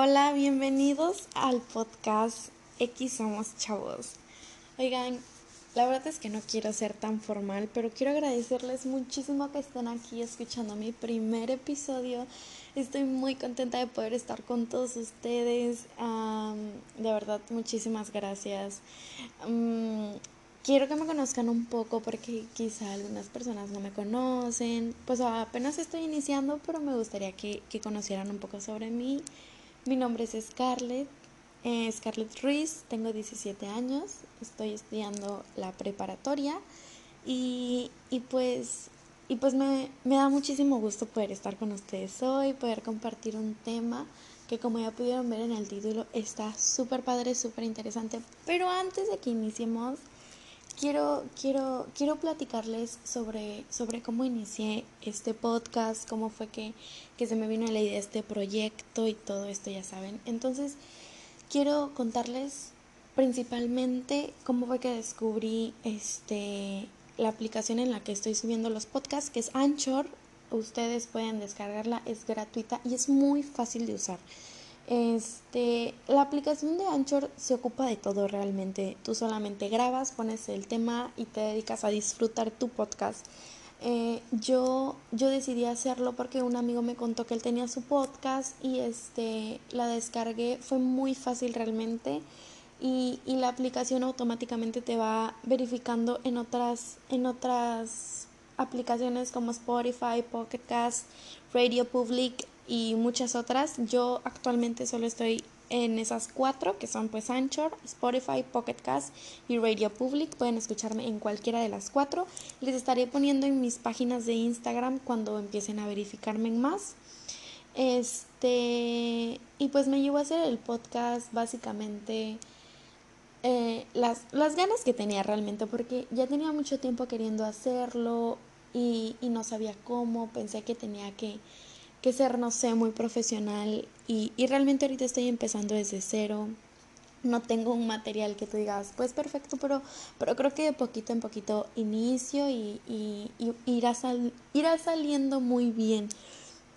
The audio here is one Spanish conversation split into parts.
Hola, bienvenidos al podcast X Somos Chavos. Oigan, la verdad es que no quiero ser tan formal, pero quiero agradecerles muchísimo que estén aquí escuchando mi primer episodio. Estoy muy contenta de poder estar con todos ustedes. de verdad, muchísimas gracias. quiero que me conozcan un poco porque quizá algunas personas no me conocen. Pues apenas estoy iniciando, pero me gustaría que, que conocieran un poco sobre mí mi nombre es Scarlett, eh, Scarlett Ruiz, tengo 17 años, estoy estudiando la preparatoria y, pues, y pues me, me da muchísimo gusto poder estar con ustedes hoy, poder compartir un tema que como ya pudieron ver en el título está súper padre, súper interesante. Pero antes de que iniciemos, quiero, quiero, quiero platicarles sobre, sobre cómo inicié este podcast, cómo fue que, que se me vino la idea de este proyecto y todo esto, ya saben. Entonces, quiero contarles principalmente cómo fue que descubrí este la aplicación en la que estoy subiendo los podcasts, que es Anchor. Ustedes pueden descargarla, es gratuita y es muy fácil de usar. Este, la aplicación de Anchor se ocupa de todo realmente. Tú solamente grabas, pones el tema y te dedicas a disfrutar tu podcast. Eh, yo, yo decidí hacerlo porque un amigo me contó que él tenía su podcast y este, la descargué. Fue muy fácil realmente y, y la aplicación automáticamente te va verificando en otras, en otras aplicaciones como Spotify, Pocket Radio Public y muchas otras. Yo actualmente solo estoy en esas cuatro que son pues Anchor, Spotify, Pocket Cast y Radio Public. Pueden escucharme en cualquiera de las cuatro. Les estaré poniendo en mis páginas de Instagram cuando empiecen a verificarme en más. Este, y pues me llevó a hacer el podcast básicamente eh, las, las ganas que tenía realmente, porque ya tenía mucho tiempo queriendo hacerlo y, y no sabía cómo, pensé que tenía que que ser, no sé, muy profesional y, y realmente ahorita estoy empezando desde cero. No tengo un material que tú digas, pues perfecto, pero, pero creo que de poquito en poquito inicio y, y, irá, sal, irá saliendo muy bien.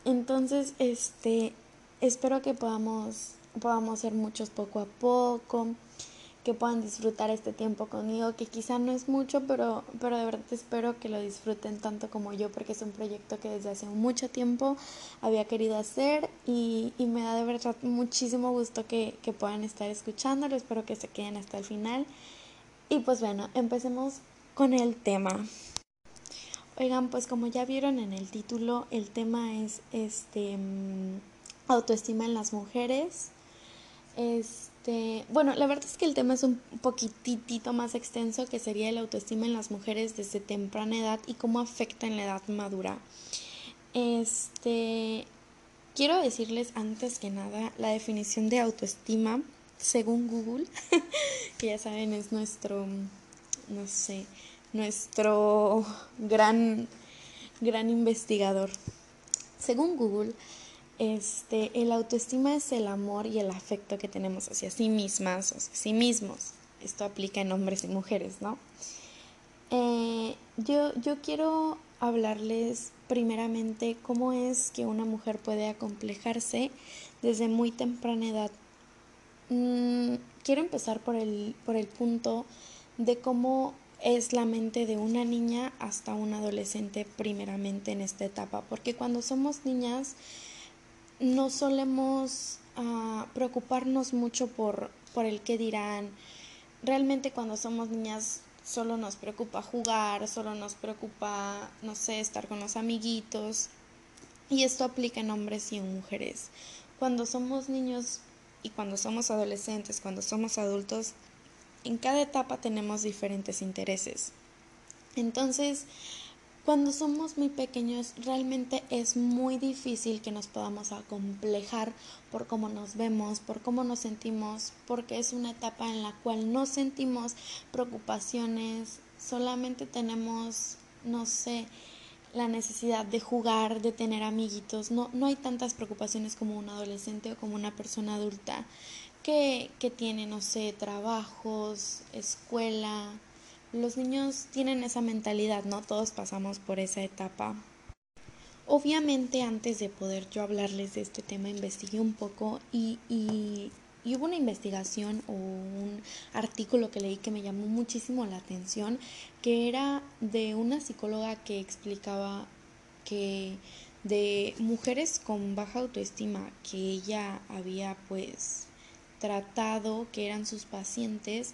Entonces, este, espero que podamos, podamos ser muchos poco a poco que puedan disfrutar este tiempo conmigo, que quizá no es mucho, pero, pero de verdad espero que lo disfruten tanto como yo, porque es un proyecto que desde hace mucho tiempo había querido hacer y, y me da de verdad muchísimo gusto que, que puedan estar escuchándolo, espero que se queden hasta el final. Y pues bueno, empecemos con el tema. Oigan, pues como ya vieron en el título, el tema es este mm, autoestima en las mujeres. Este, bueno, la verdad es que el tema es un poquitito más extenso que sería el autoestima en las mujeres desde temprana edad y cómo afecta en la edad madura. Este, quiero decirles antes que nada la definición de autoestima según Google, que ya saben es nuestro, no sé, nuestro gran, gran investigador. Según Google, este, el autoestima es el amor y el afecto que tenemos hacia sí mismas, hacia sí mismos. Esto aplica en hombres y mujeres, ¿no? Eh, yo, yo quiero hablarles primeramente cómo es que una mujer puede acomplejarse desde muy temprana edad. Mm, quiero empezar por el, por el punto de cómo es la mente de una niña hasta un adolescente primeramente en esta etapa, porque cuando somos niñas no solemos uh, preocuparnos mucho por, por el que dirán. Realmente cuando somos niñas solo nos preocupa jugar, solo nos preocupa, no sé, estar con los amiguitos. Y esto aplica en hombres y en mujeres. Cuando somos niños y cuando somos adolescentes, cuando somos adultos, en cada etapa tenemos diferentes intereses. Entonces, cuando somos muy pequeños realmente es muy difícil que nos podamos acomplejar por cómo nos vemos, por cómo nos sentimos, porque es una etapa en la cual no sentimos preocupaciones, solamente tenemos, no sé, la necesidad de jugar, de tener amiguitos, no, no hay tantas preocupaciones como un adolescente o como una persona adulta que, que tiene, no sé, trabajos, escuela, los niños tienen esa mentalidad, ¿no? Todos pasamos por esa etapa. obviamente antes de poder yo hablarles de este tema investigué un poco y, y, hubo una investigación o un artículo que leí que me llamó muchísimo la atención, que era de una psicóloga que explicaba que de mujeres con baja autoestima que ella había pues tratado, que eran sus pacientes,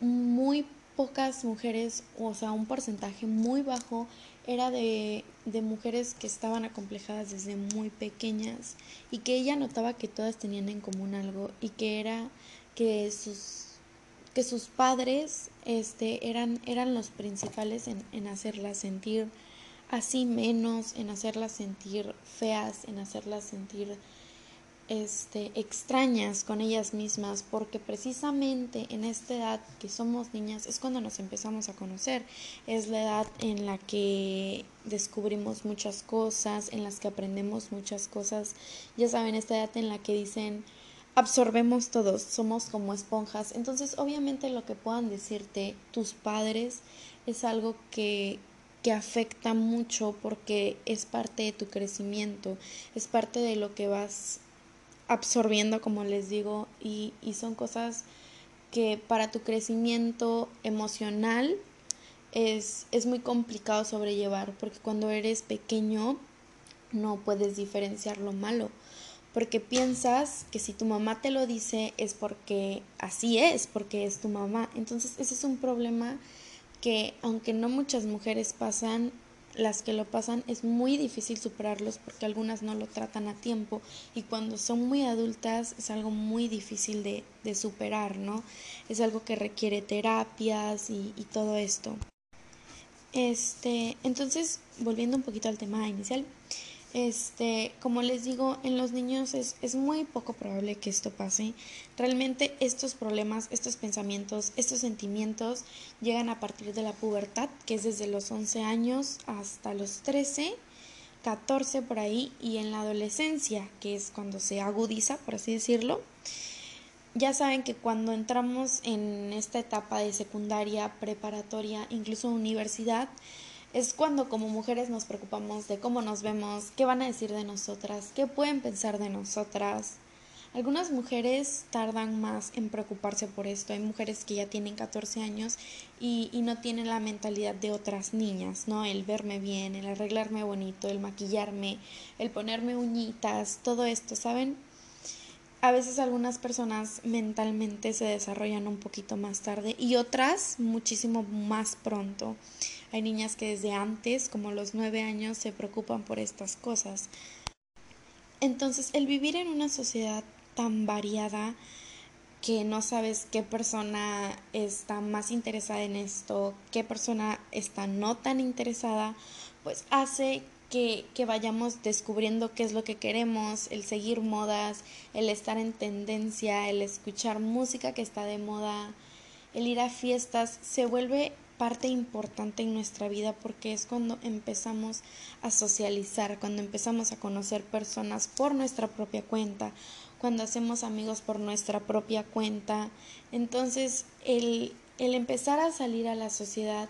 muy pocas mujeres, o sea, un porcentaje muy bajo era de, de, mujeres que estaban acomplejadas desde muy pequeñas y que ella notaba que todas tenían en común algo y que era que sus que sus padres este eran eran los principales en, en hacerlas sentir así menos, en hacerlas sentir feas, en hacerlas sentir este, extrañas con ellas mismas, porque precisamente en esta edad que somos niñas es cuando nos empezamos a conocer, es la edad en la que descubrimos muchas cosas, en las que aprendemos muchas cosas, ya saben, esta edad en la que dicen absorbemos todos, somos como esponjas, entonces obviamente lo que puedan decirte tus padres es algo que que afecta mucho porque es parte de tu crecimiento, es parte de lo que vas absorbiendo, como les digo, y, son cosas que para tu crecimiento emocional es, es muy complicado sobrellevar, porque cuando eres pequeño no puedes diferenciar lo malo, porque piensas que si tu mamá te lo dice es porque así es, porque es tu mamá. Entonces ese es un problema que aunque no muchas mujeres pasan, las que lo pasan es muy difícil superarlos porque algunas no lo tratan a tiempo y cuando son muy adultas es algo muy difícil de, de superar, ¿no? Es algo que requiere terapias y, y todo esto. Este, entonces, volviendo un poquito al tema inicial, este, como les digo, en los niños es, es, muy poco probable que esto pase. Realmente estos problemas, estos pensamientos, estos sentimientos llegan a partir de la pubertad, que es desde los 11 años hasta los 13, 14 por ahí, y en la adolescencia, que es cuando se agudiza, por así decirlo. Ya saben que cuando entramos en esta etapa de secundaria, preparatoria, incluso universidad, es cuando como mujeres nos preocupamos de cómo nos vemos, qué van a decir de nosotras, qué pueden pensar de nosotras. Algunas mujeres tardan más en preocuparse por esto. Hay mujeres que ya tienen 14 años y, no tienen la mentalidad de otras niñas, ¿no? El verme bien, el arreglarme bonito, el maquillarme, el ponerme uñitas, todo esto, ¿saben? A veces algunas personas mentalmente se desarrollan un poquito más tarde y otras muchísimo más pronto. Hay niñas que desde antes, como los nueve años, se preocupan por estas cosas. Entonces, el vivir en una sociedad tan variada que no sabes qué persona está más interesada en esto, qué persona está no tan interesada, pues hace que, vayamos descubriendo qué es lo que queremos, el seguir modas, el estar en tendencia, el escuchar música que está de moda, el ir a fiestas, se vuelve parte importante en nuestra vida porque es cuando empezamos a socializar, cuando empezamos a conocer personas por nuestra propia cuenta, cuando hacemos amigos por nuestra propia cuenta. Entonces, el, el empezar a salir a la sociedad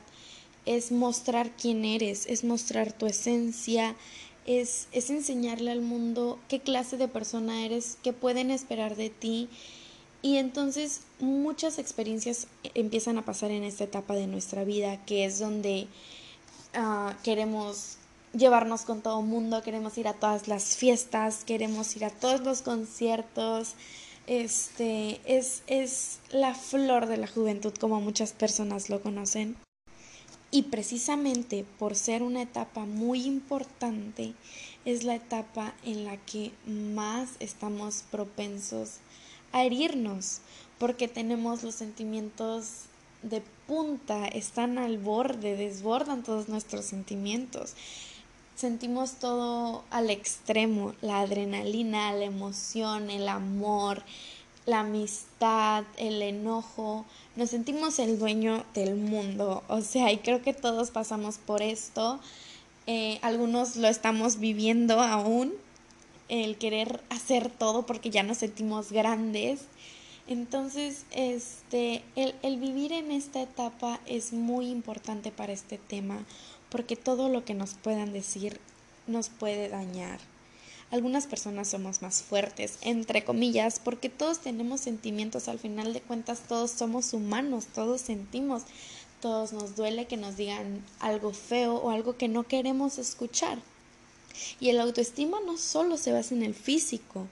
es mostrar quién eres, es mostrar tu esencia, es, es enseñarle al mundo qué clase de persona eres, qué pueden esperar de ti y entonces muchas experiencias empiezan a pasar en esta etapa de nuestra vida, que es donde uh, queremos llevarnos con todo el mundo, queremos ir a todas las fiestas, queremos ir a todos los conciertos. Este es, es la flor de la juventud, como muchas personas lo conocen. Y precisamente por ser una etapa muy importante, es la etapa en la que más estamos propensos a herirnos, porque tenemos los sentimientos de punta, están al borde, desbordan todos nuestros sentimientos. Sentimos todo al extremo, la adrenalina, la emoción, el amor, la amistad, el enojo. Nos sentimos el dueño del mundo, o sea, y creo que todos pasamos por esto. Eh, algunos lo estamos viviendo aún, el querer hacer todo porque ya nos sentimos grandes. Entonces, este, el, el vivir en esta etapa es muy importante para este tema porque todo lo que nos puedan decir nos puede dañar. Algunas personas somos más fuertes, entre comillas, porque todos tenemos sentimientos, al final de cuentas todos somos humanos, todos sentimos, todos nos duele que nos digan algo feo o algo que no queremos escuchar. Y el autoestima no solo se basa en el físico,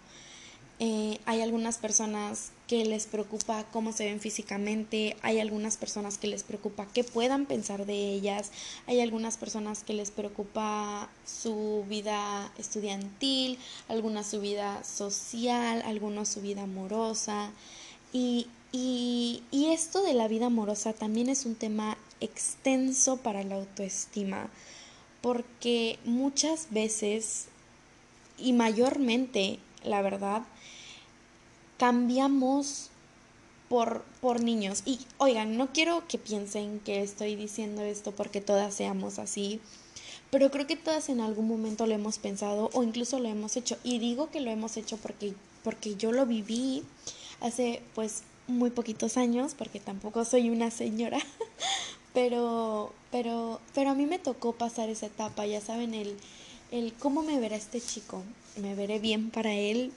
eh, hay algunas personas que les preocupa cómo se ven físicamente, hay algunas personas que les preocupa qué puedan pensar de ellas, hay algunas personas que les preocupa su vida estudiantil, algunas su vida social, algunos su vida amorosa. Y, y, y esto de la vida amorosa también es un tema extenso para la autoestima, porque muchas veces y mayormente, la verdad, cambiamos por, por niños. Y oigan, no quiero que piensen que estoy diciendo esto porque todas seamos así, pero creo que todas en algún momento lo hemos pensado o incluso lo hemos hecho. Y digo que lo hemos hecho porque, porque yo lo viví hace pues muy poquitos años, porque tampoco soy una señora, pero, pero, pero a mí me tocó pasar esa etapa, ya saben, el, el cómo me verá este chico, me veré bien para él,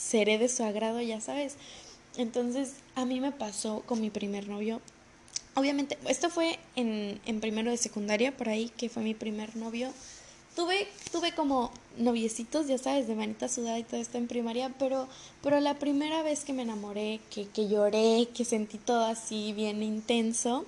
seré de su agrado, ya sabes. Entonces, a mí me pasó con mi primer novio. Obviamente, esto fue en, en primero de secundaria, por ahí, que fue mi primer novio. Tuve, tuve como noviecitos, ya sabes, de manita sudada y todo esto en primaria, pero, pero la primera vez que me enamoré, que, que lloré, que sentí todo así bien intenso,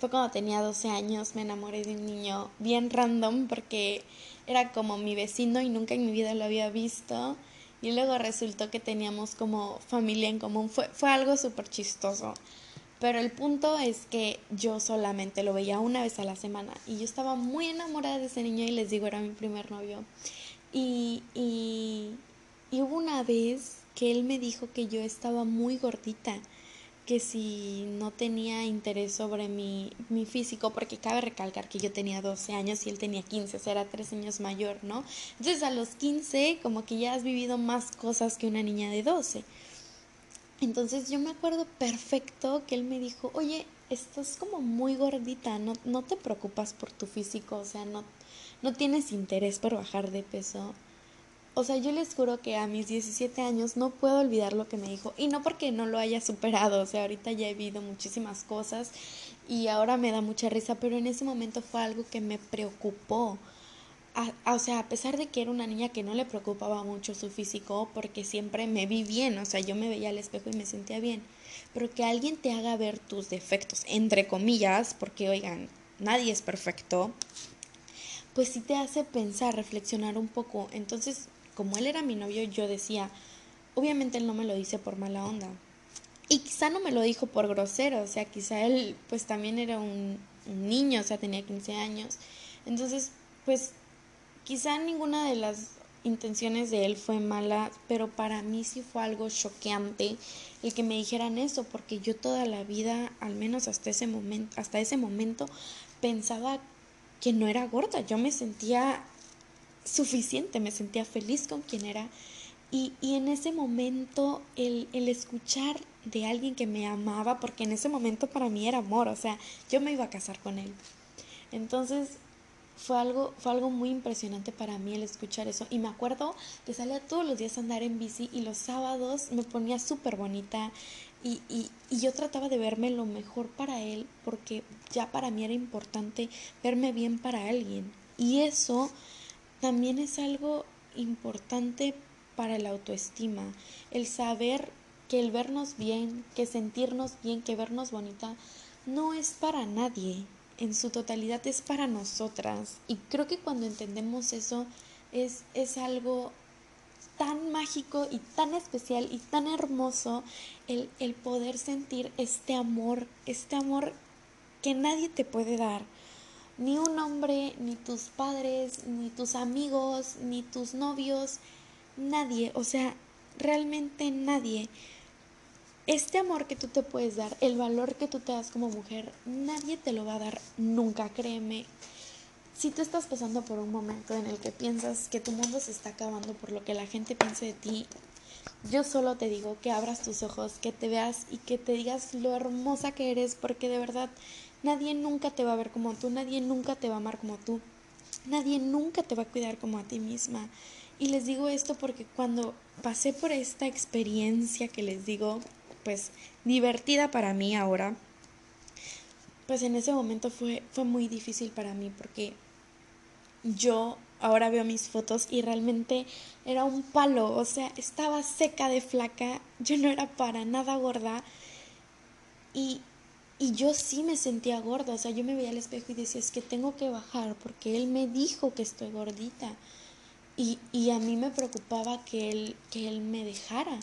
fue cuando tenía 12 años, me enamoré de un niño bien random porque era como mi vecino y nunca en mi vida lo había visto. Y luego resultó que teníamos como familia en común. Fue, fue algo súper chistoso. Pero el punto es que yo solamente lo veía una vez a la semana. Y yo estaba muy enamorada de ese niño y les digo, era mi primer novio. Y, y, y hubo una vez que él me dijo que yo estaba muy gordita que si no tenía interés sobre mi, mi físico, porque cabe recalcar que yo tenía 12 años y él tenía 15, o sea, era 3 años mayor, ¿no? Entonces a los 15 como que ya has vivido más cosas que una niña de 12. Entonces yo me acuerdo perfecto que él me dijo, oye, estás como muy gordita, no, no te preocupas por tu físico, o sea, no, no tienes interés por bajar de peso. O sea, yo les juro que a mis 17 años no puedo olvidar lo que me dijo. Y no porque no lo haya superado, o sea, ahorita ya he vivido muchísimas cosas y ahora me da mucha risa, pero en ese momento fue algo que me preocupó. o sea, a pesar de que era una niña que no le preocupaba mucho su físico, porque siempre me vi bien, o sea, yo me veía al espejo y me sentía bien, pero que alguien te haga ver tus defectos, entre comillas, porque oigan, nadie es perfecto, pues sí te hace pensar, reflexionar un poco. Entonces, como él era mi novio, yo decía, obviamente él no me lo dice por mala onda. Y quizá no me lo dijo por grosero, o sea, quizá él pues también era un, niño, o sea, tenía 15 años. Entonces, pues quizá ninguna de las intenciones de él fue mala, pero para mí sí fue algo choqueante el que me dijeran eso, porque yo toda la vida, al menos hasta ese momento, hasta ese momento, pensaba que no era gorda, yo me sentía suficiente, me sentía feliz con quien era. Y, y en ese momento el, el escuchar de alguien que me amaba, porque en ese momento para mí era amor, o sea, yo me iba a casar con él. Entonces fue algo, fue algo muy impresionante para mí el escuchar eso. Y me acuerdo que salía todos los días a andar en bici y los sábados me ponía súper bonita y, y, y, yo trataba de verme lo mejor para él porque ya para mí era importante verme bien para alguien. Y eso también es algo importante para la autoestima, el saber que el vernos bien, que sentirnos bien, que vernos bonita, no es para nadie, en su totalidad es para nosotras. Y creo que cuando entendemos eso es, es algo tan mágico y tan especial y tan hermoso el, el poder sentir este amor, este amor que nadie te puede dar ni un hombre, ni tus padres, ni tus amigos, ni tus novios, nadie, o sea, realmente nadie. Este amor que tú te puedes dar, el valor que tú te das como mujer, nadie te lo va a dar nunca, créeme. Si tú estás pasando por un momento en el que piensas que tu mundo se está acabando por lo que la gente piensa de ti, yo solo te digo que abras tus ojos, que te veas y que te digas lo hermosa que eres, porque de verdad Nadie nunca te va a ver como tú, nadie nunca te va a amar como tú. Nadie nunca te va a cuidar como a ti misma. Y les digo esto porque cuando pasé por esta experiencia que les digo, pues divertida para mí ahora, pues en ese momento fue, fue muy difícil para mí porque yo ahora veo mis fotos y realmente era un palo, o sea, estaba seca de flaca, yo no era para nada gorda y, y yo sí me sentía gorda, o sea, yo me veía al espejo y decía, es que tengo que bajar porque él me dijo que estoy gordita. Y, y a mí me preocupaba que él, que él me dejara,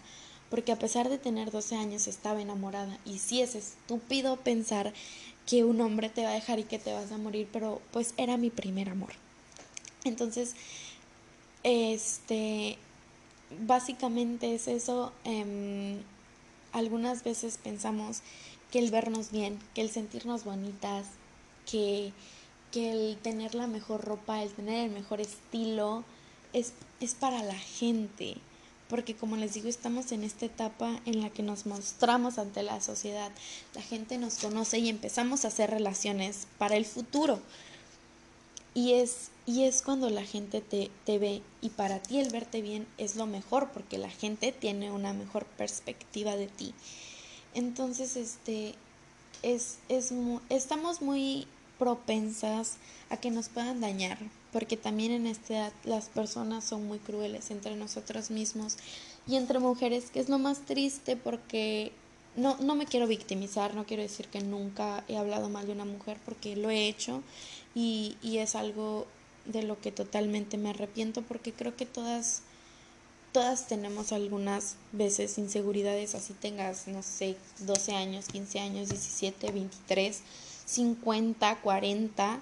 porque a pesar de tener 12 años estaba enamorada. Y sí es estúpido pensar que un hombre te va a dejar y que te vas a morir, pero pues era mi primer amor. Entonces, este, básicamente es eso. Em, algunas veces pensamos que el vernos bien, que el sentirnos bonitas, que, que el tener la mejor ropa, el tener el mejor estilo, es, es para la gente. Porque como les digo, estamos en esta etapa en la que nos mostramos ante la sociedad. La gente nos conoce y empezamos a hacer relaciones para el futuro. Y es, y es cuando la gente te, te ve y para ti el verte bien es lo mejor porque la gente tiene una mejor perspectiva de ti. Entonces, este, es, es estamos muy propensas a que nos puedan dañar, porque también en esta edad las personas son muy crueles entre nosotros mismos y entre mujeres, que es lo más triste porque no, no me quiero victimizar, no quiero decir que nunca he hablado mal de una mujer porque lo he hecho y, y es algo de lo que totalmente me arrepiento porque creo que todas todas tenemos algunas veces inseguridades, así tengas, no sé, 12 años, 15 años, 17, 23, 50, 40,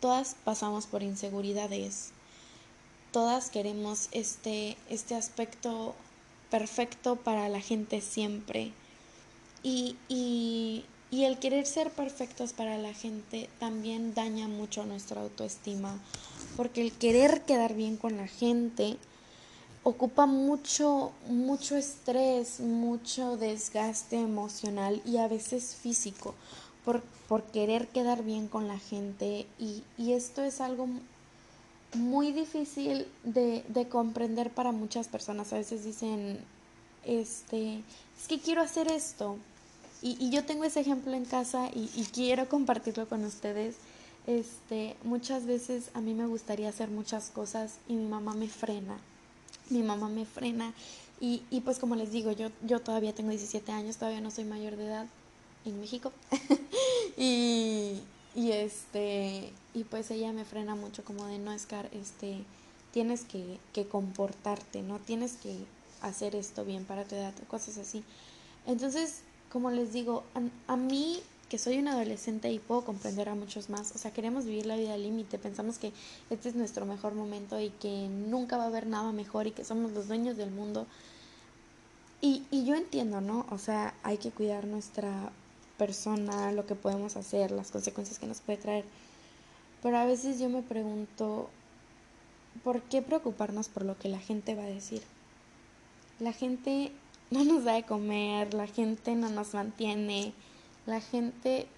todas pasamos por inseguridades. Todas queremos este, este aspecto perfecto para la gente siempre. Y, y, y el querer ser perfectos para la gente también daña mucho nuestra autoestima, porque el querer quedar bien con la gente ocupa mucho, mucho estrés, mucho desgaste emocional y a veces físico por, por querer quedar bien con la gente y, y esto es algo muy difícil de, de, comprender para muchas personas. A veces dicen, este, es que quiero hacer esto. Y, y yo tengo ese ejemplo en casa y, y, quiero compartirlo con ustedes. Este, muchas veces a mí me gustaría hacer muchas cosas y mi mamá me frena mi mamá me frena. Y, y pues como les digo, yo, yo todavía tengo 17 años, todavía no soy mayor de edad en México. Y, y este y pues ella me frena mucho como de no escar este tienes que, que comportarte no tienes que hacer esto bien para tu edad cosas así. Entonces como les digo a, a mí que soy un adolescente y puedo comprender a muchos más. O sea, queremos vivir la vida al límite, pensamos que este es nuestro mejor momento y que nunca va a haber nada mejor y que somos los dueños del mundo. Y, y yo entiendo, ¿no? O sea, hay que cuidar nuestra persona, lo que podemos hacer, las consecuencias que nos puede traer. Pero a veces yo me pregunto, ¿por qué preocuparnos por lo que la gente va a decir? La gente no nos da de comer, la gente no nos mantiene, la gente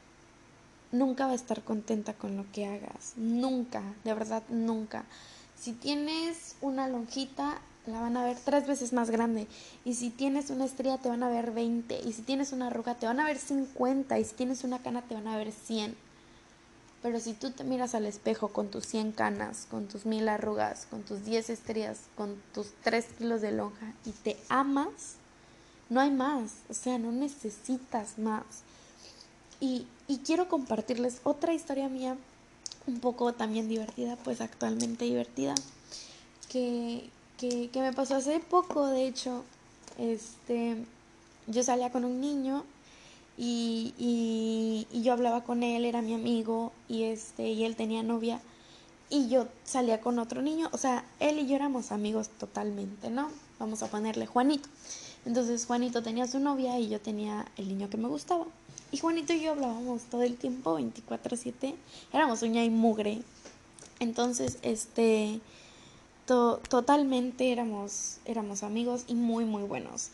nunca va a estar contenta con lo que hagas. Nunca, de verdad, nunca. Si tienes una lonjita, la van a ver tres veces más grande. Y si tienes una estrella, te van a ver 20. Y si tienes una arruga, te van a ver 50. Y si tienes una cana, te van a ver 100. Pero si tú te miras al espejo con tus 100 canas, con tus mil arrugas, con tus 10 estrellas, con tus 3 kilos de lonja y te amas, no hay más. O sea, no necesitas más. Y, quiero compartirles otra historia mía, un poco también divertida, pues actualmente divertida, que, que, que me pasó hace poco, de hecho, este, yo salía con un niño y, y, y, yo hablaba con él, era mi amigo y este y él tenía novia y yo salía con otro niño, o sea, él y yo éramos amigos totalmente, ¿no? Vamos a ponerle Juanito. Entonces Juanito tenía su novia y yo tenía el niño que me gustaba. Y Juanito y yo hablábamos todo el tiempo, 24/7. Éramos uña y mugre. Entonces, este, totalmente éramos, éramos amigos y muy, muy buenos.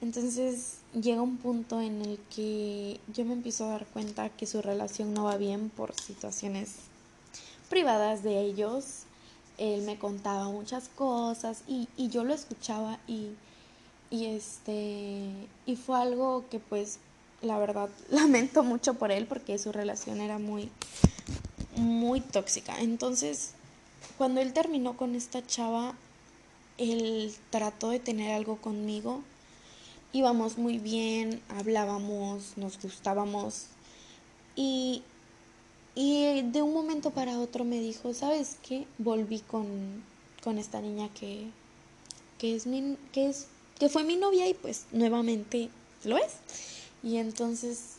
Entonces llega un punto en el que yo me empiezo a dar cuenta que su relación no va bien por situaciones privadas de ellos. Él me contaba muchas cosas y, y yo lo escuchaba y, y este y fue algo que pues la verdad lamento mucho por él porque su relación era muy muy tóxica. Entonces, cuando él terminó con esta chava, él trató de tener algo conmigo. Íbamos muy bien, hablábamos, nos gustábamos. Y, y de un momento para otro me dijo, ¿sabes qué? Volví con, con esta niña que, que, es mi, que, es, que fue mi novia y pues nuevamente lo es. Y entonces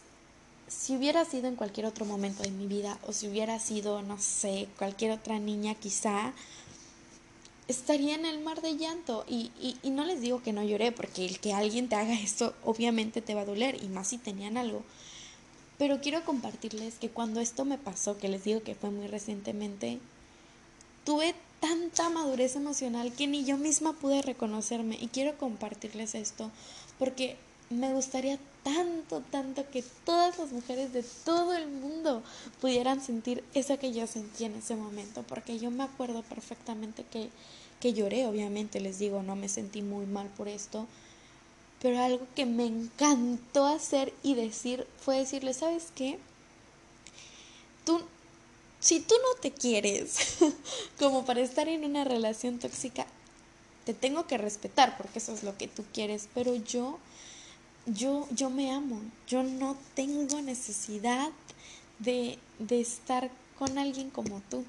si hubiera sido en cualquier otro momento de mi vida o si hubiera sido, no sé, cualquier otra niña quizá, estaría en el mar de llanto. Y, y, y, no les digo que no lloré, porque el que alguien te haga esto obviamente te va a doler, y más si tenían algo. Pero quiero compartirles que cuando esto me pasó, que les digo que fue muy recientemente, tuve tanta madurez emocional que ni yo misma pude reconocerme. Y quiero compartirles esto porque me gustaría tanto, tanto que todas las mujeres de todo el mundo pudieran sentir eso que yo sentí en ese momento, porque yo me acuerdo perfectamente que, que lloré, obviamente les digo, no me sentí muy mal por esto, pero algo que me encantó hacer y decir fue decirle, ¿sabes qué? Tú, si tú no te quieres como para estar en una relación tóxica, te tengo que respetar porque eso es lo que tú quieres, pero yo yo, yo me amo, yo no tengo necesidad de, de estar con alguien como tú.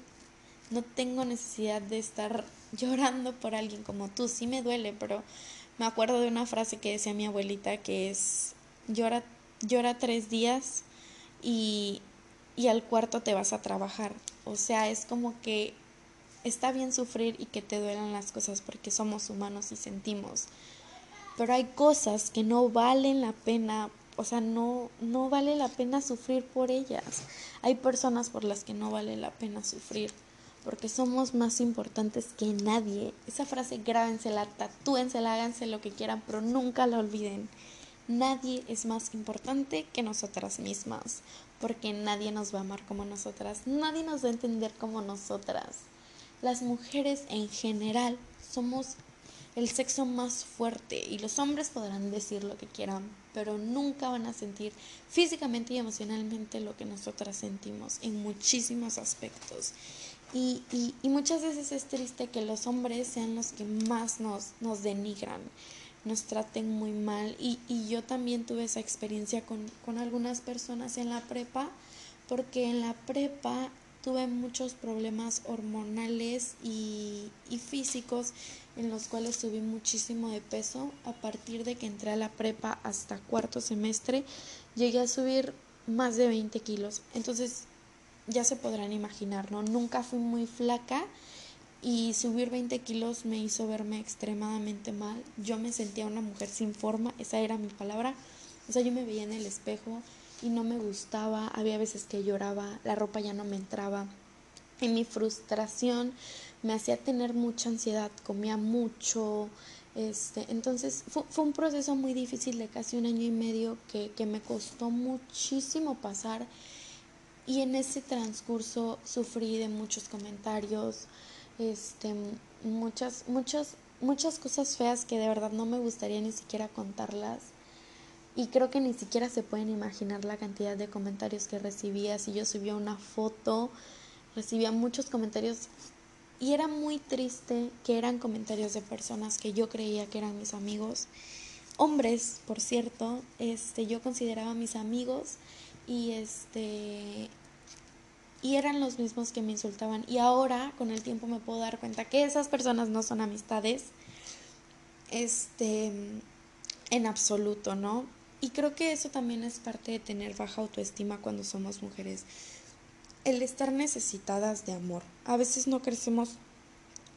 No tengo necesidad de estar llorando por alguien como tú. Sí me duele, pero me acuerdo de una frase que decía mi abuelita que es llora, llora tres días y, y al cuarto te vas a trabajar. O sea, es como que está bien sufrir y que te duelan las cosas porque somos humanos y sentimos pero hay cosas que no valen la pena, o sea, no, no vale la pena sufrir por ellas. Hay personas por las que no vale la pena sufrir, porque somos más importantes que nadie. Esa frase grábensela, tatúensela, háganse lo que quieran, pero nunca la olviden. Nadie es más importante que nosotras mismas, porque nadie nos va a amar como nosotras, nadie nos va a entender como nosotras. Las mujeres en general somos el sexo más fuerte y los hombres podrán decir lo que quieran, pero nunca van a sentir físicamente y emocionalmente lo que nosotras sentimos en muchísimos aspectos. Y, y, muchas veces es triste que los hombres sean los que más nos, nos denigran, nos traten muy mal. Y, y yo también tuve esa experiencia con, con algunas personas en la prepa, porque en la prepa tuve muchos problemas hormonales y, físicos en los cuales subí muchísimo de peso. A partir de que entré a la prepa hasta cuarto semestre, llegué a subir más de 20 kilos. Entonces, ya se podrán imaginar, ¿no? Nunca fui muy flaca y subir 20 kilos me hizo verme extremadamente mal. Yo me sentía una mujer sin forma, esa era mi palabra. O sea, yo me veía en el espejo y no me gustaba, había veces que lloraba, la ropa ya no me entraba. Y mi frustración me hacía tener mucha ansiedad, comía mucho, este, entonces fue, fue, un proceso muy difícil de casi un año y medio que, que me costó muchísimo pasar y en ese transcurso sufrí de muchos comentarios, este, muchas, muchas, muchas cosas feas que de verdad no me gustaría ni siquiera contarlas y creo que ni siquiera se pueden imaginar la cantidad de comentarios que recibía. Si yo subía una foto, recibía muchos comentarios y era muy triste que eran comentarios de personas que yo creía que eran mis amigos. Hombres, por cierto, este yo consideraba mis amigos y este y eran los mismos que me insultaban y ahora con el tiempo me puedo dar cuenta que esas personas no son amistades este en absoluto, ¿no? Y creo que eso también es parte de tener baja autoestima cuando somos mujeres. El estar necesitadas de amor. A veces no crecemos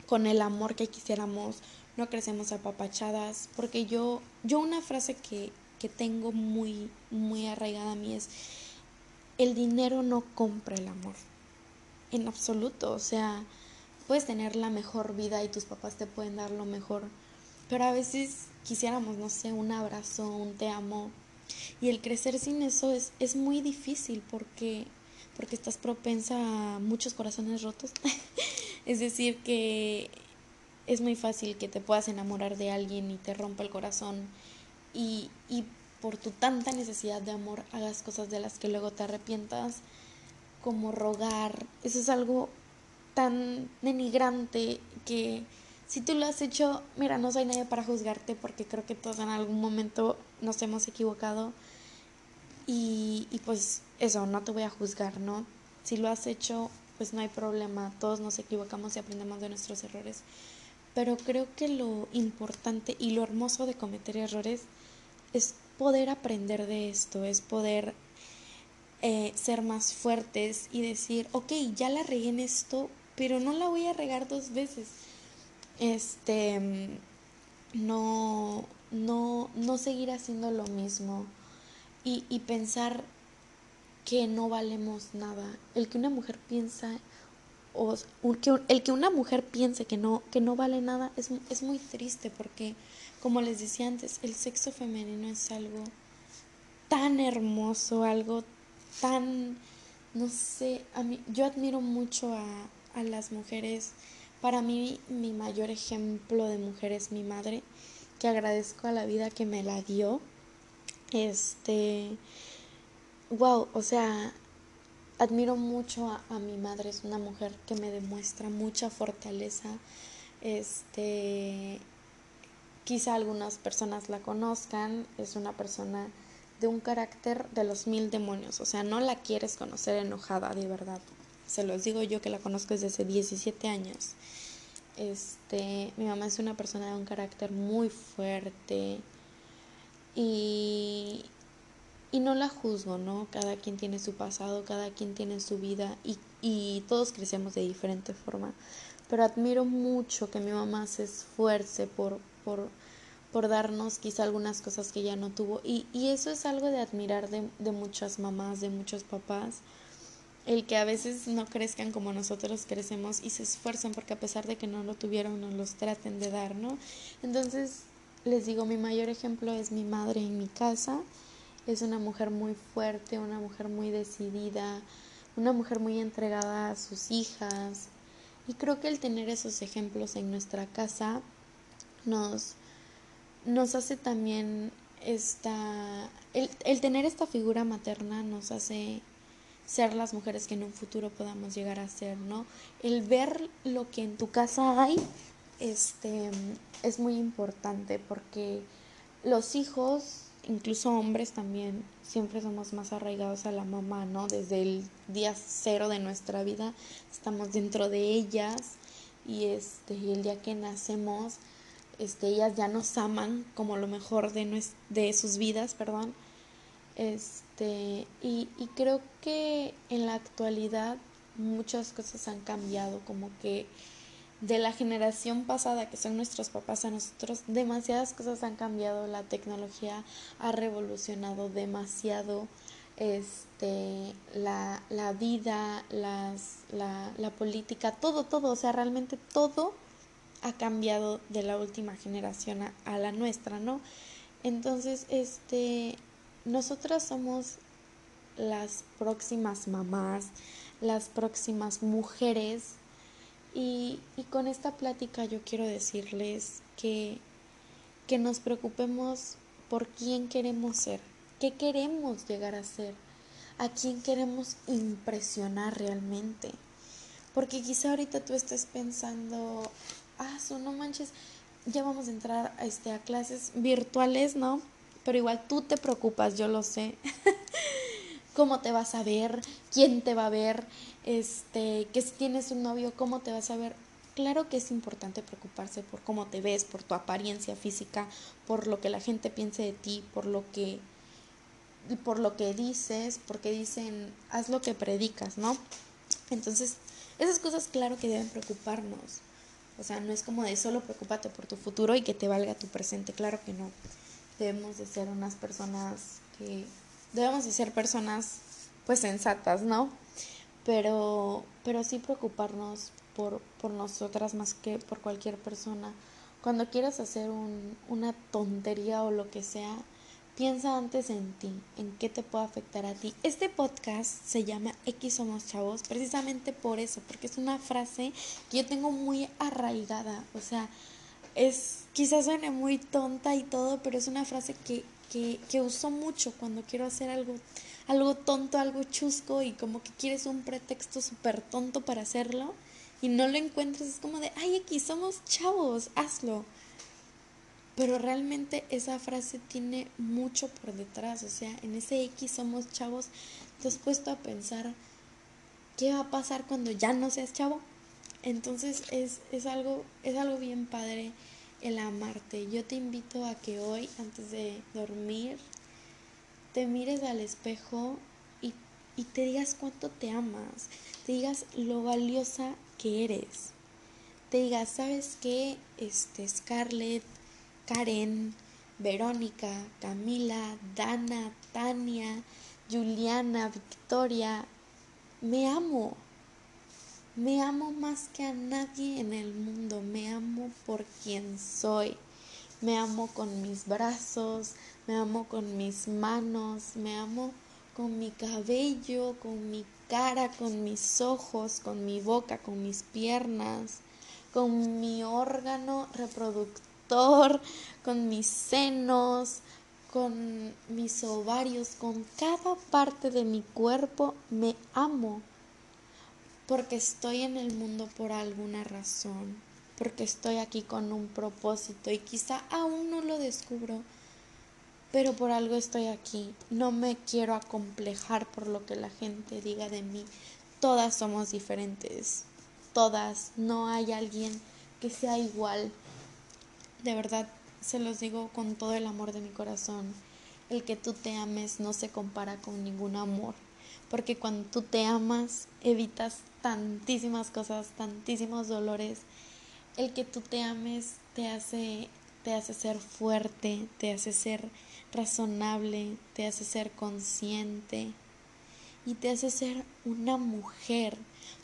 con el amor que quisiéramos, no crecemos apapachadas, porque yo, yo una frase que, que tengo muy, muy arraigada a mí es, el dinero no compra el amor, en absoluto, o sea, puedes tener la mejor vida y tus papás te pueden dar lo mejor, pero a veces quisiéramos, no sé, un abrazo, un te amo. Y el crecer sin eso es, es muy difícil porque porque estás propensa a muchos corazones rotos. es decir, que es muy fácil que te puedas enamorar de alguien y te rompa el corazón y, y por tu tanta necesidad de amor hagas cosas de las que luego te arrepientas, como rogar. Eso es algo tan denigrante que si tú lo has hecho, mira, no soy nadie para juzgarte porque creo que todos en algún momento nos hemos equivocado y, y pues eso, no te voy a juzgar, ¿no? Si lo has hecho, pues no hay problema, todos nos equivocamos y aprendemos de nuestros errores. Pero creo que lo importante y lo hermoso de cometer errores es poder aprender de esto, es poder eh, ser más fuertes y decir, ok, ya la regué en esto, pero no la voy a regar dos veces. Este, no, no, no seguir haciendo lo mismo y, y pensar que no valemos nada. El que una mujer piensa o el que una mujer piense que no, que no vale nada es, es muy triste porque, como les decía antes, el sexo femenino es algo tan hermoso, algo tan, no sé, a mí, yo admiro mucho a, a las mujeres. Para mí, mi mayor ejemplo de mujer es mi madre, que agradezco a la vida que me la dio. Este, wow, o sea, admiro mucho a, mi madre, es una mujer que me demuestra mucha fortaleza. Este, quizá algunas personas la conozcan, es una persona de un carácter de los mil demonios, o sea, no la quieres conocer enojada, de verdad. Se los digo yo que la conozco desde hace 17 años. Este, mi mamá es una persona de un carácter muy fuerte y, y no la juzgo, ¿no? Cada quien tiene su pasado, cada quien tiene su vida y, y todos crecemos de diferente forma. Pero admiro mucho que mi mamá se esfuerce por, por, por darnos quizá algunas cosas que ella no tuvo. Y, y eso es algo de admirar de, de muchas mamás, de muchos papás. El que a veces no crezcan como nosotros crecemos y se esfuerzan porque a pesar de que no lo tuvieron, nos los traten de dar, ¿no? Entonces, les digo, mi mayor ejemplo es mi madre en mi casa es una mujer muy fuerte, una mujer muy decidida, una mujer muy entregada a sus hijas. Y creo que el tener esos ejemplos en nuestra casa nos, nos hace también esta... El, el tener esta figura materna nos hace ser las mujeres que en un futuro podamos llegar a ser, ¿no? El ver lo que en tu casa hay este, es muy importante porque los hijos incluso hombres también siempre somos más arraigados a la mamá, ¿no? Desde el día cero de nuestra vida estamos dentro de ellas y este el día que nacemos este ellas ya nos aman como lo mejor de de sus vidas, perdón. Este y, y creo que en la actualidad muchas cosas han cambiado, como que de la generación pasada, que son nuestros papás a nosotros, demasiadas cosas han cambiado, la tecnología ha revolucionado demasiado este la, la vida, las, la, la política, todo, todo, o sea, realmente todo ha cambiado de la última generación a, a la nuestra, ¿no? Entonces, este, nosotras somos las próximas mamás, las próximas mujeres y, y con esta plática yo quiero decirles que, que nos preocupemos por quién queremos ser, qué queremos llegar a ser, a quién queremos impresionar realmente. Porque quizá ahorita tú estés pensando, ah, no manches, ya vamos a entrar a, este, a clases virtuales, ¿no? Pero igual tú te preocupas, yo lo sé. ¿Cómo te vas a ver? ¿Quién te va a ver? este, que si tienes un novio, ¿cómo te vas a ver? Claro que es importante preocuparse por cómo te ves, por tu apariencia física, por lo que la gente piense de ti, por lo que por lo que dices, porque dicen, haz lo que predicas, ¿no? Entonces, esas cosas claro que deben preocuparnos. O sea, no es como de solo preocúpate por tu futuro y que te valga tu presente, claro que no. Debemos de ser unas personas que debemos de ser personas pues sensatas, ¿no? pero, pero sí preocuparnos por, por nosotras más que por cualquier persona. Cuando quieras hacer un, una tontería o lo que sea, Piensa antes en ti, en qué te puede afectar a ti. Este podcast se llama X Somos Chavos precisamente por eso, porque es una frase que yo tengo muy arraigada. O sea, es quizás suene muy tonta y todo, pero es una frase que, que, que uso mucho cuando quiero hacer algo, algo tonto, algo chusco y como que quieres un pretexto súper tonto para hacerlo y no lo encuentras. Es como de, ay, X somos chavos, hazlo pero realmente esa frase tiene mucho por detrás, o sea, en ese X somos chavos, te has puesto a pensar qué va a pasar cuando ya no seas chavo. Entonces es, es, algo, es algo bien padre el amarte. Yo te invito a que hoy, antes de dormir, te mires al espejo y, y te digas cuánto te amas, te digas lo valiosa que eres. Te digas, ¿sabes qué? Este, Scarlett, Karen, Verónica, Camila, Dana, Tania, Juliana, Victoria. Me amo. Me amo más que a nadie en el mundo. Me amo por quien soy. Me amo con mis brazos, me amo con mis manos, me amo con mi cabello, con mi cara, con mis ojos, con mi boca, con mis piernas, con mi órgano reproductor con mis senos, con mis ovarios, con cada parte de mi cuerpo, me amo. Porque estoy en el mundo por alguna razón, porque estoy aquí con un propósito y quizá aún no lo descubro, pero por algo estoy aquí. No me quiero acomplejar por lo que la gente diga de mí. Todas somos diferentes, todas, no hay alguien que sea igual de verdad, se los digo con todo el amor de mi corazón. El que tú te ames no se compara con ningún amor. Porque cuando tú te amas, evitas tantísimas cosas, tantísimos dolores. El que tú te ames te hace, te hace ser fuerte, te hace ser razonable, te hace ser consciente y te hace ser una mujer.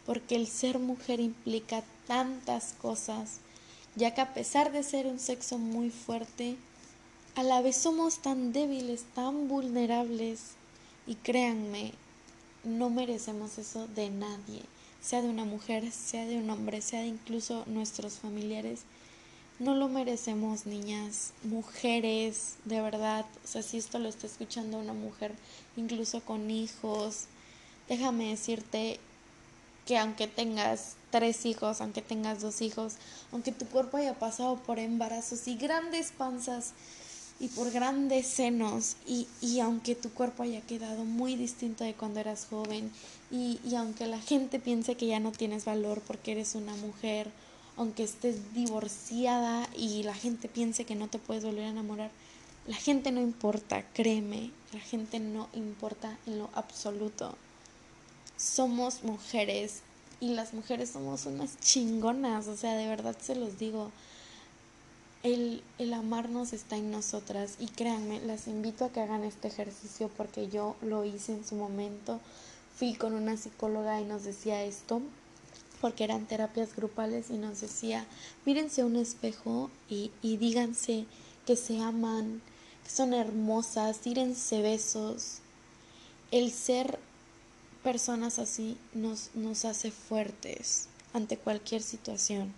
Porque el ser mujer implica tantas cosas ya que a pesar de ser un sexo muy fuerte, a la vez somos tan débiles, tan vulnerables, y créanme, no merecemos eso de nadie, sea de una mujer, sea de un hombre, sea de incluso nuestros familiares. No lo merecemos, niñas, mujeres, de verdad. O sea, si esto lo está escuchando una mujer, incluso con hijos, déjame decirte que aunque tengas tres hijos, aunque tengas dos hijos, aunque tu cuerpo haya pasado por embarazos y grandes panzas y por grandes senos y, y aunque tu cuerpo haya quedado muy distinto de cuando eras joven y, y aunque la gente piense que ya no tienes valor porque eres una mujer, aunque estés divorciada y la gente piense que no te puedes volver a enamorar, la gente no importa, créeme, la gente no importa en lo absoluto. Somos mujeres y las mujeres somos unas chingonas, o sea, de verdad se los digo. El, el amarnos está en nosotras y créanme, las invito a que hagan este ejercicio porque yo lo hice en su momento. Fui con una psicóloga y nos decía esto, porque eran terapias grupales y nos decía, mírense a un espejo y, y díganse que se aman, que son hermosas, tírense besos. El ser personas así nos, nos hace fuertes ante cualquier situación.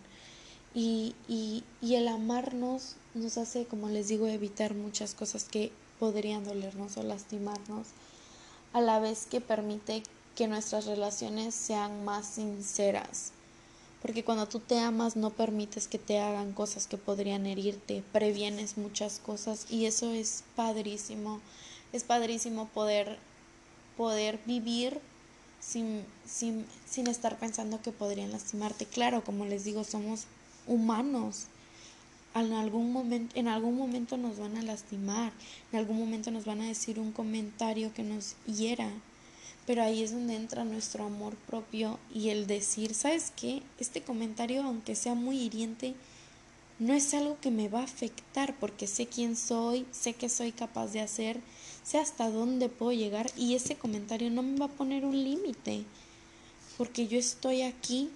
Y, y, y, el amarnos nos hace, como les digo, evitar muchas cosas que podrían dolernos o lastimarnos, a la vez que permite que nuestras relaciones sean más sinceras. Porque cuando tú te amas no permites que te hagan cosas que podrían herirte, previenes muchas cosas y eso es padrísimo. Es padrísimo poder poder vivir sin, sin, sin estar pensando que podrían lastimarte. Claro, como les digo, somos humanos. En algún, momento, nos van a lastimar, en algún momento nos van a decir un comentario que nos hiera, pero ahí es donde entra nuestro amor propio y el decir, ¿sabes qué? Este comentario, aunque sea muy hiriente, no es algo que me va a afectar porque sé quién soy, sé que soy capaz de hacer sé hasta dónde puedo llegar y ese comentario no me va a poner un límite, porque yo estoy aquí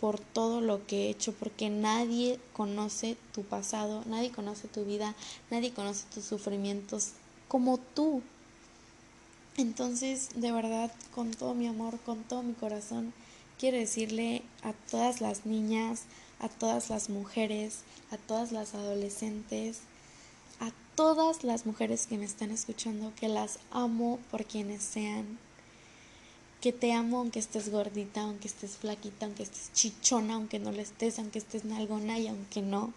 por todo lo que he hecho, porque nadie conoce tu pasado, nadie conoce tu vida, nadie conoce tus sufrimientos como tú. Entonces, de verdad, con todo mi amor, con todo mi corazón, quiero decirle a todas las niñas, a todas las mujeres, a todas las adolescentes, a todas las mujeres que me están escuchando, que las amo por quienes sean. Que te amo aunque estés gordita, aunque estés flaquita, aunque estés chichona, aunque no lo estés, aunque estés nalgona y aunque no.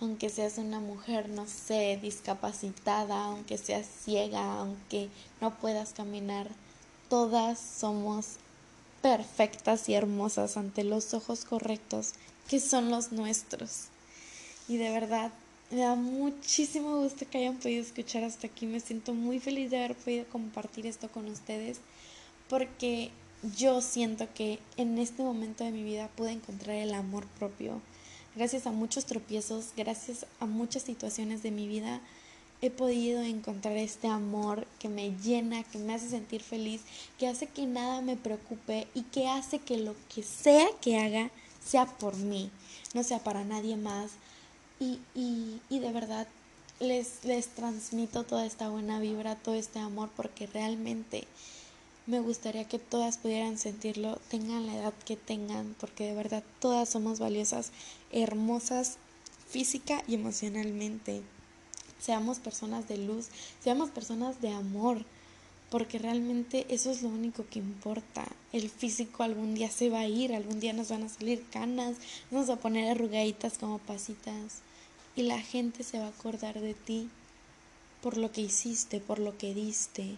Aunque seas una mujer, no sé, discapacitada, aunque seas ciega, aunque no puedas caminar, todas somos perfectas y hermosas ante los ojos correctos que son los nuestros. Y de verdad, me da muchísimo gusto que hayan podido escuchar hasta aquí. Me siento muy feliz de haber podido compartir esto con ustedes porque yo siento que en este momento de mi vida pude encontrar el amor propio. Gracias a muchos tropiezos, gracias a muchas situaciones de mi vida, he podido encontrar este amor que me llena, que me hace sentir feliz, que hace que nada me preocupe y que hace que lo que sea que haga sea por mí, no sea para nadie más. Y, y, y de verdad les, les transmito toda esta buena vibra, todo este amor, porque realmente me gustaría que todas pudieran sentirlo, tengan la edad que tengan, porque de verdad todas somos valiosas, hermosas física y emocionalmente. Seamos personas de luz, seamos personas de amor, porque realmente eso es lo único que importa. El físico algún día se va a ir, algún día nos van a salir canas, nos vamos a poner arrugaditas como pasitas y la gente se va a acordar de ti por lo que hiciste, por lo que diste,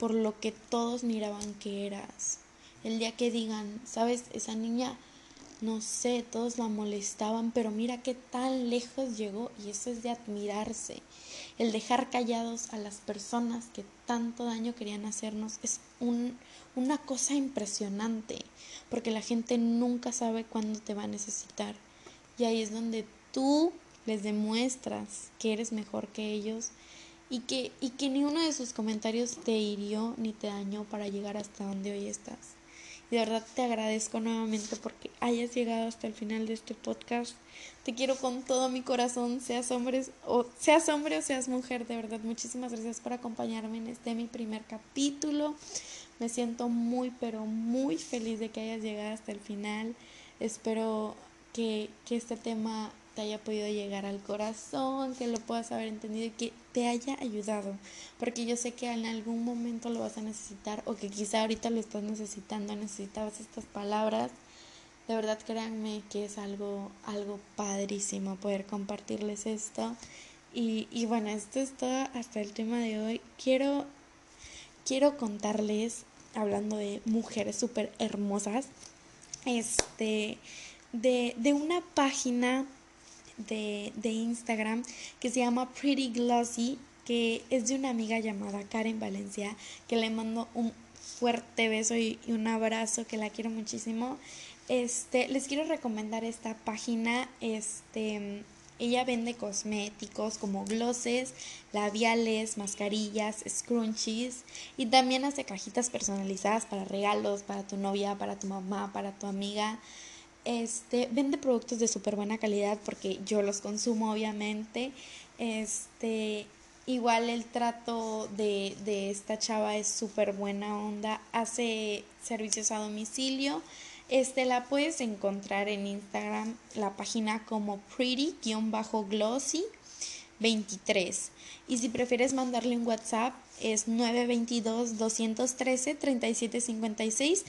por lo que todos miraban que eras. El día que digan, sabes, esa niña, no sé, todos la molestaban, pero mira qué tan lejos llegó y eso es de admirarse. El dejar callados a las personas que tanto daño querían hacernos es un, una cosa impresionante, porque la gente nunca sabe cuándo te va a necesitar. Y ahí es donde tú les demuestras que eres mejor que ellos y que, y que ni uno de sus comentarios te hirió ni te dañó para llegar hasta donde hoy estás. Y de verdad te agradezco nuevamente porque hayas llegado hasta el final de este podcast. Te quiero con todo mi corazón, seas hombre o seas hombre o seas mujer, de verdad muchísimas gracias por acompañarme en este mi primer capítulo. Me siento muy pero muy feliz de que hayas llegado hasta el final. Espero que, que este tema haya podido llegar al corazón, que lo puedas haber entendido y que te haya ayudado, porque yo sé que en algún momento lo vas a necesitar o que quizá ahorita lo estás necesitando, necesitabas estas palabras. De verdad créanme que es algo, algo padrísimo poder compartirles esto. Y, y bueno, esto es todo hasta el tema de hoy. Quiero, quiero contarles, hablando de mujeres súper hermosas, este, de, de una página de, de Instagram que se llama Pretty Glossy, que es de una amiga llamada Karen Valencia, que le mando un fuerte beso y, un abrazo, que la quiero muchísimo. Este, les quiero recomendar esta página, este, ella vende cosméticos como glosses, labiales, mascarillas, scrunchies y también hace cajitas personalizadas para regalos, para tu novia, para tu mamá, para tu amiga. Este, vende productos de súper buena calidad porque yo los consumo obviamente. Este, igual el trato de, de esta chava es súper buena onda. Hace servicios a domicilio. Este, la puedes encontrar en Instagram, la página como pretty-glossy 23. Y si prefieres mandarle un WhatsApp, es 922-213-3756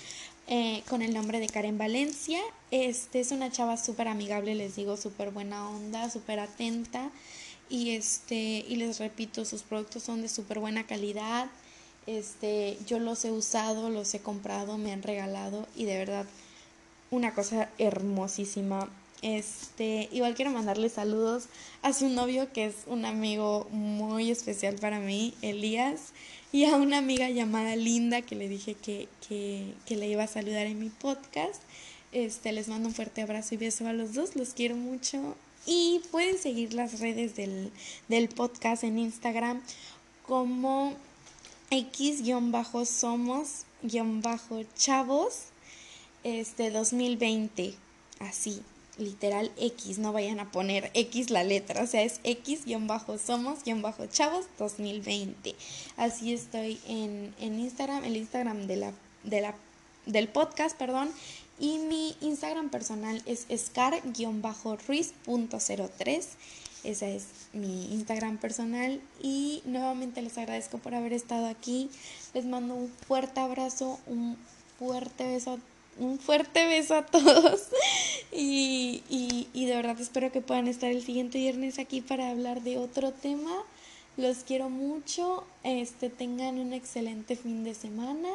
eh, con el nombre de Karen Valencia. Este es una chava súper amigable, les digo, súper buena onda, súper atenta. Y, este, y les repito, sus productos son de súper buena calidad. Este, yo los he usado, los he comprado, me han regalado y de verdad una cosa hermosísima. Este, igual quiero mandarle saludos a su novio, que es un amigo muy especial para mí, Elías, y a una amiga llamada Linda, que le dije que, que, le iba a saludar en mi podcast. Este, les mando un fuerte abrazo y beso a los dos, los quiero mucho. Y pueden seguir las redes del, del podcast en Instagram como x-somos-chavos este 2020 así literal X, no vayan a poner X la letra, o sea, es X-somos-chavos 2020. Así estoy en, en Instagram, el Instagram de la, de la, del podcast, perdón, y mi Instagram personal es scar-ruiz.03. Ese es mi Instagram personal y nuevamente les agradezco por haber estado aquí. Les mando un fuerte abrazo, un fuerte beso un fuerte beso a todos y, y, de verdad espero que puedan estar el siguiente viernes aquí para hablar de otro tema. Los quiero mucho, este tengan un excelente fin de semana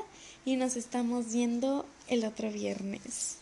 y nos estamos viendo el otro viernes.